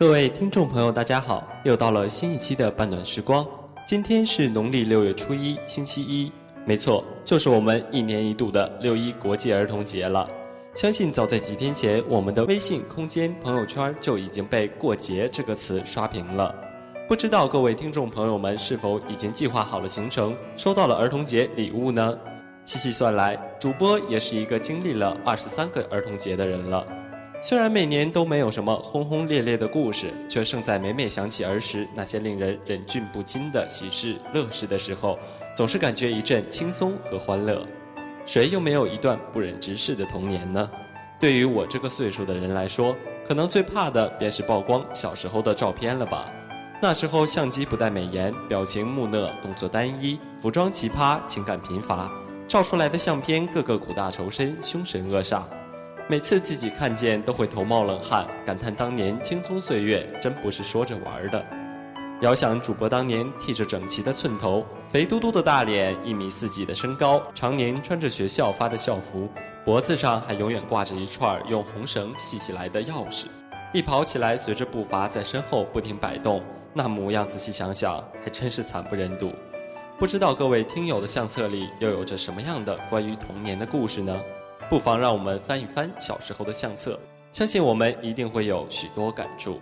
各位听众朋友，大家好！又到了新一期的半暖时光。今天是农历六月初一，星期一。没错，就是我们一年一度的六一国际儿童节了。相信早在几天前，我们的微信空间朋友圈就已经被“过节”这个词刷屏了。不知道各位听众朋友们是否已经计划好了行程，收到了儿童节礼物呢？细细算来，主播也是一个经历了二十三个儿童节的人了。虽然每年都没有什么轰轰烈烈的故事，却胜在每每想起儿时那些令人忍俊不禁的喜事乐事的时候，总是感觉一阵轻松和欢乐。谁又没有一段不忍直视的童年呢？对于我这个岁数的人来说，可能最怕的便是曝光小时候的照片了吧。那时候相机不带美颜，表情木讷，动作单一，服装奇葩，情感贫乏，照出来的相片个个苦大仇深，凶神恶煞。每次自己看见都会头冒冷汗，感叹当年青葱岁月真不是说着玩的。遥想主播当年剃着整齐的寸头，肥嘟嘟的大脸，一米四几的身高，常年穿着学校发的校服，脖子上还永远挂着一串用红绳系起来的钥匙，一跑起来随着步伐在身后不停摆动，那模样仔细想想还真是惨不忍睹。不知道各位听友的相册里又有着什么样的关于童年的故事呢？不妨让我们翻一翻小时候的相册，相信我们一定会有许多感触。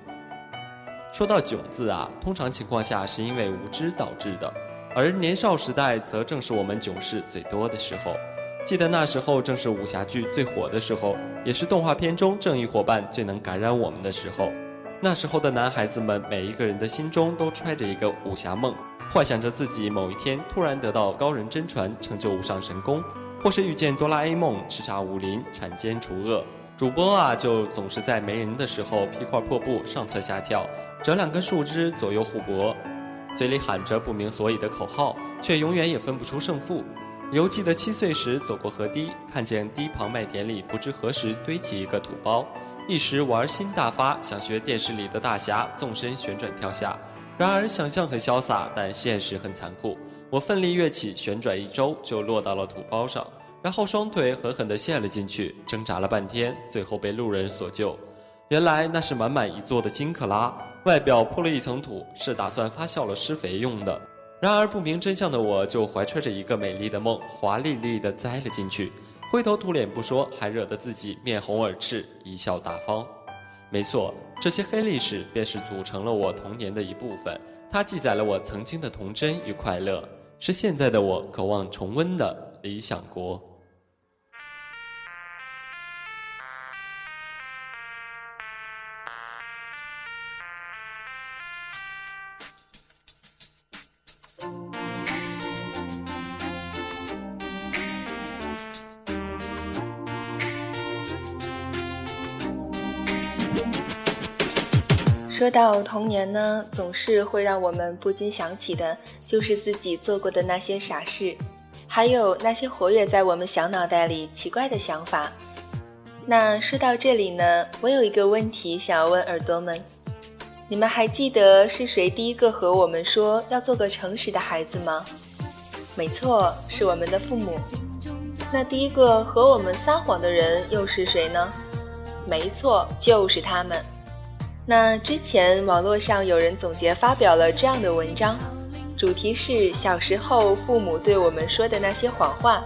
说到囧字啊，通常情况下是因为无知导致的，而年少时代则正是我们囧事最多的时候。记得那时候正是武侠剧最火的时候，也是动画片中正义伙伴最能感染我们的时候。那时候的男孩子们，每一个人的心中都揣着一个武侠梦，幻想着自己某一天突然得到高人真传，成就无上神功。或是遇见哆啦 A 梦叱咤武林铲奸除恶，主播啊就总是在没人的时候披块破布上蹿下跳，折两根树枝左右互搏，嘴里喊着不明所以的口号，却永远也分不出胜负。犹记得七岁时走过河堤，看见堤旁麦田里不知何时堆起一个土包，一时玩心大发，想学电视里的大侠纵身旋转跳下。然而想象很潇洒，但现实很残酷。我奋力跃起，旋转一周就落到了土包上，然后双腿狠狠地陷了进去，挣扎了半天，最后被路人所救。原来那是满满一座的金克拉，外表铺了一层土，是打算发酵了施肥用的。然而不明真相的我，就怀揣着一个美丽的梦，华丽丽地栽了进去，灰头土脸不说，还惹得自己面红耳赤，贻笑大方。没错，这些黑历史便是组成了我童年的一部分，它记载了我曾经的童真与快乐。是现在的我渴望重温的理想国。说到童年呢，总是会让我们不禁想起的，就是自己做过的那些傻事，还有那些活跃在我们小脑袋里奇怪的想法。那说到这里呢，我有一个问题想要问耳朵们：你们还记得是谁第一个和我们说要做个诚实的孩子吗？没错，是我们的父母。那第一个和我们撒谎的人又是谁呢？没错，就是他们。那之前网络上有人总结发表了这样的文章，主题是小时候父母对我们说的那些谎话。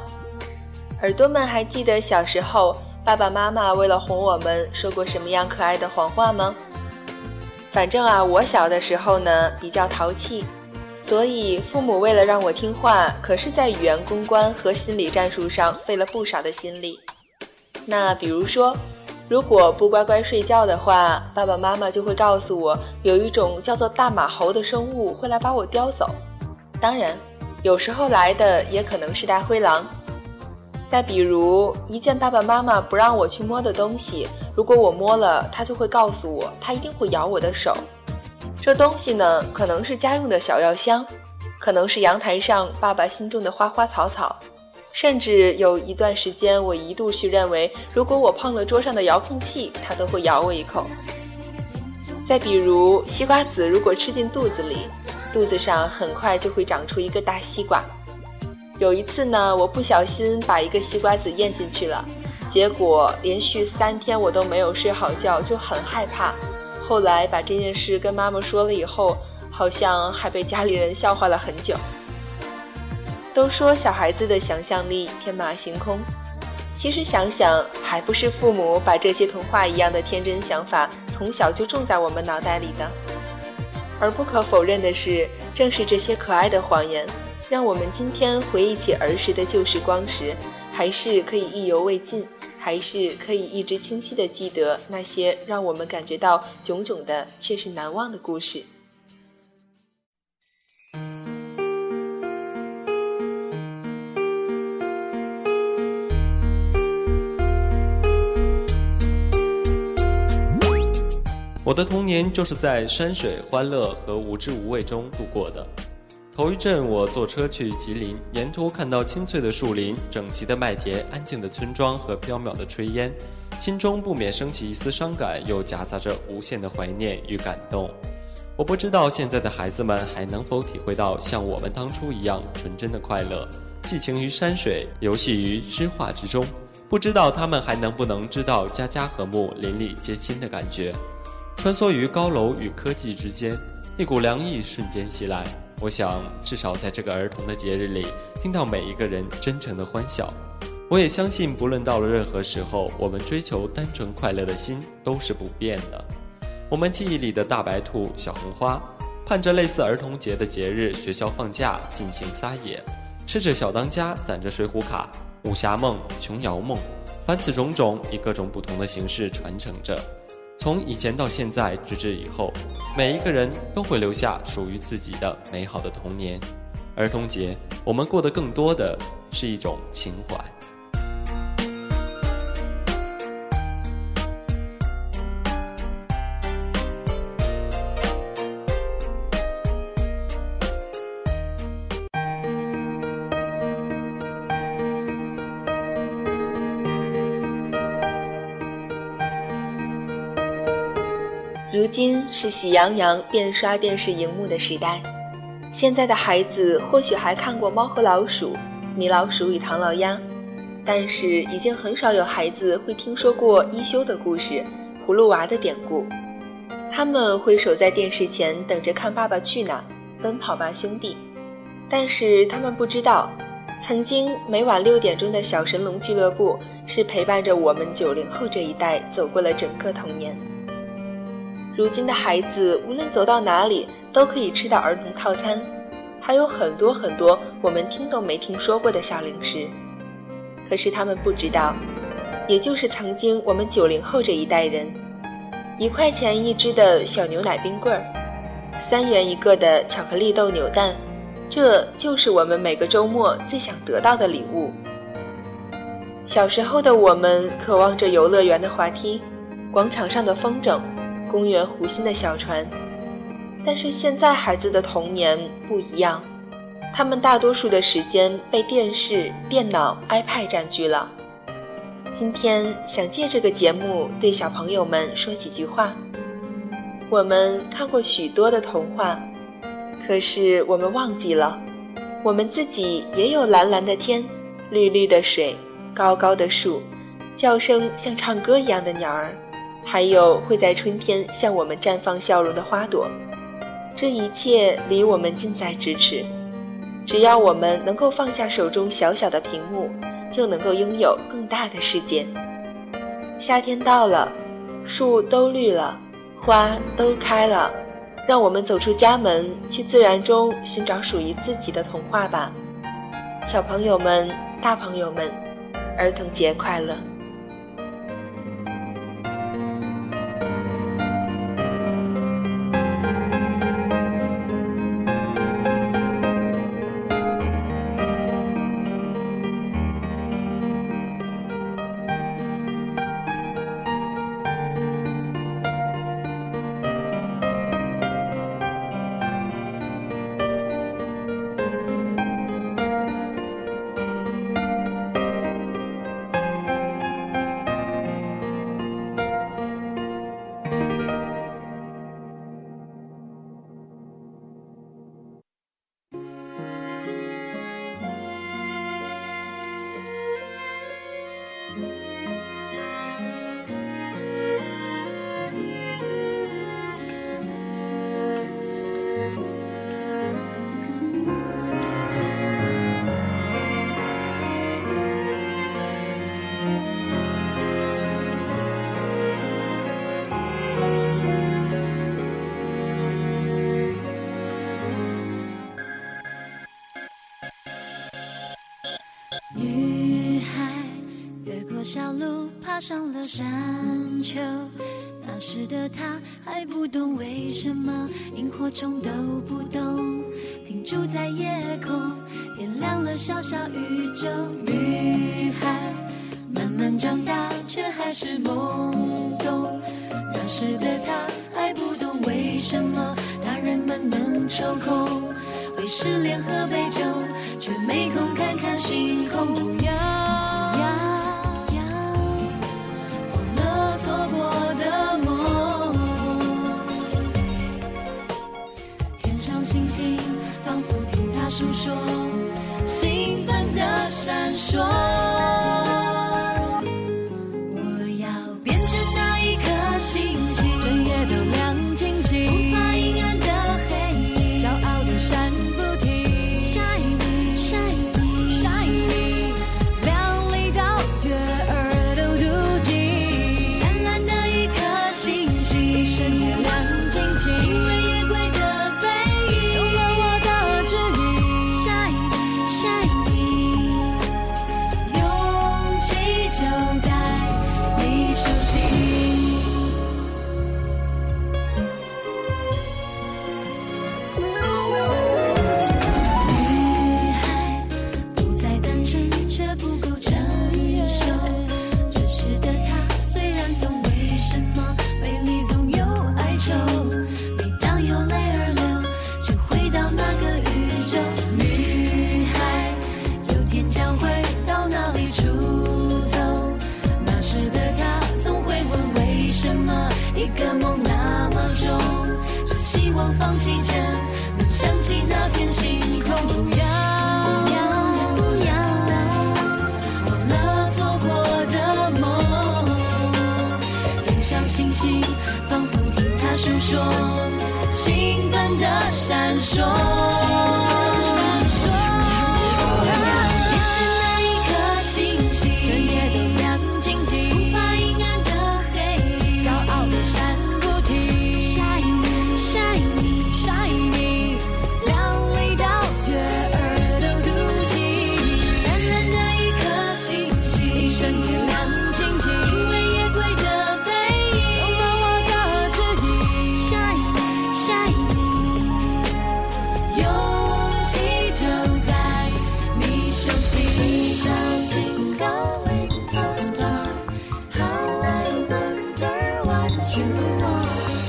耳朵们还记得小时候爸爸妈妈为了哄我们说过什么样可爱的谎话吗？反正啊，我小的时候呢比较淘气，所以父母为了让我听话，可是在语言公关和心理战术上费了不少的心力。那比如说。如果不乖乖睡觉的话，爸爸妈妈就会告诉我，有一种叫做大马猴的生物会来把我叼走。当然，有时候来的也可能是大灰狼。再比如，一件爸爸妈妈不让我去摸的东西，如果我摸了，他就会告诉我，他一定会咬我的手。这东西呢，可能是家用的小药箱，可能是阳台上爸爸心中的花花草草。甚至有一段时间，我一度是认为，如果我碰了桌上的遥控器，它都会咬我一口。再比如，西瓜籽如果吃进肚子里，肚子上很快就会长出一个大西瓜。有一次呢，我不小心把一个西瓜籽咽进去了，结果连续三天我都没有睡好觉，就很害怕。后来把这件事跟妈妈说了以后，好像还被家里人笑话了很久。都说小孩子的想象力天马行空，其实想想，还不是父母把这些童话一样的天真想法从小就种在我们脑袋里的。而不可否认的是，正是这些可爱的谎言，让我们今天回忆起儿时的旧时光时，还是可以意犹未尽，还是可以一直清晰的记得那些让我们感觉到囧囧的却是难忘的故事。我的童年就是在山水、欢乐和无知无畏中度过的。头一阵，我坐车去吉林，沿途看到青翠的树林、整齐的麦田、安静的村庄和飘渺的炊烟，心中不免升起一丝伤感，又夹杂着无限的怀念与感动。我不知道现在的孩子们还能否体会到像我们当初一样纯真的快乐，寄情于山水，游戏于诗画之中。不知道他们还能不能知道家家和睦、邻里皆亲的感觉。穿梭于高楼与科技之间，一股凉意瞬间袭来。我想，至少在这个儿童的节日里，听到每一个人真诚的欢笑。我也相信，不论到了任何时候，我们追求单纯快乐的心都是不变的。我们记忆里的大白兔、小红花，盼着类似儿童节的节日，学校放假，尽情撒野，吃着小当家，攒着水浒卡，武侠梦、琼瑶梦，凡此种种，以各种不同的形式传承着。从以前到现在，直至以后，每一个人都会留下属于自己的美好的童年。儿童节，我们过得更多的是一种情怀。如今是喜羊羊变刷电视荧幕的时代，现在的孩子或许还看过《猫和老鼠》《米老鼠与唐老鸭》，但是已经很少有孩子会听说过一休的故事、葫芦娃的典故。他们会守在电视前等着看《爸爸去哪》《奔跑吧兄弟》，但是他们不知道，曾经每晚六点钟的小神龙俱乐部是陪伴着我们九零后这一代走过了整个童年。如今的孩子，无论走到哪里，都可以吃到儿童套餐，还有很多很多我们听都没听说过的小零食。可是他们不知道，也就是曾经我们九零后这一代人，一块钱一支的小牛奶冰棍儿，三元一个的巧克力豆扭蛋，这就是我们每个周末最想得到的礼物。小时候的我们，渴望着游乐园的滑梯，广场上的风筝。公园湖心的小船，但是现在孩子的童年不一样，他们大多数的时间被电视、电脑、iPad 占据了。今天想借这个节目对小朋友们说几句话。我们看过许多的童话，可是我们忘记了，我们自己也有蓝蓝的天、绿绿的水、高高的树，叫声像唱歌一样的鸟儿。还有会在春天向我们绽放笑容的花朵，这一切离我们近在咫尺。只要我们能够放下手中小小的屏幕，就能够拥有更大的世界。夏天到了，树都绿了，花都开了，让我们走出家门，去自然中寻找属于自己的童话吧。小朋友们、大朋友们，儿童节快乐！篮球那时的他还不懂为什么萤火虫都不懂停住在夜空点亮了小小宇宙女孩慢慢长大却还是懵懂。那时的他还不懂为什么大人们能抽空会失恋喝杯酒却没空看看星空。不要中兴奋的闪烁。wall.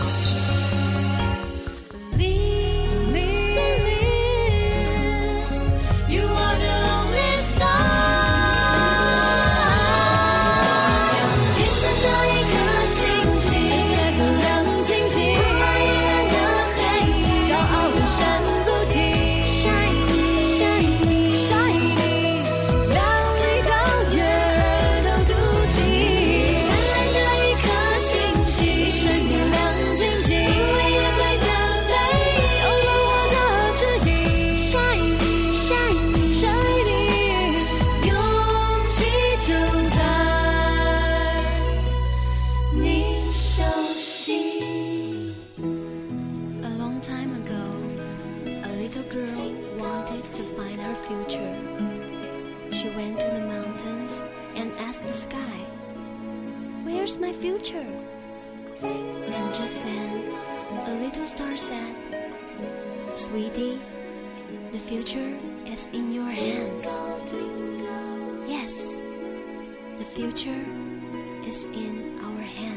asked the sky, Where's my future? And just then, a little star said, Sweetie, the future is in your hands. Yes, the future is in our hands.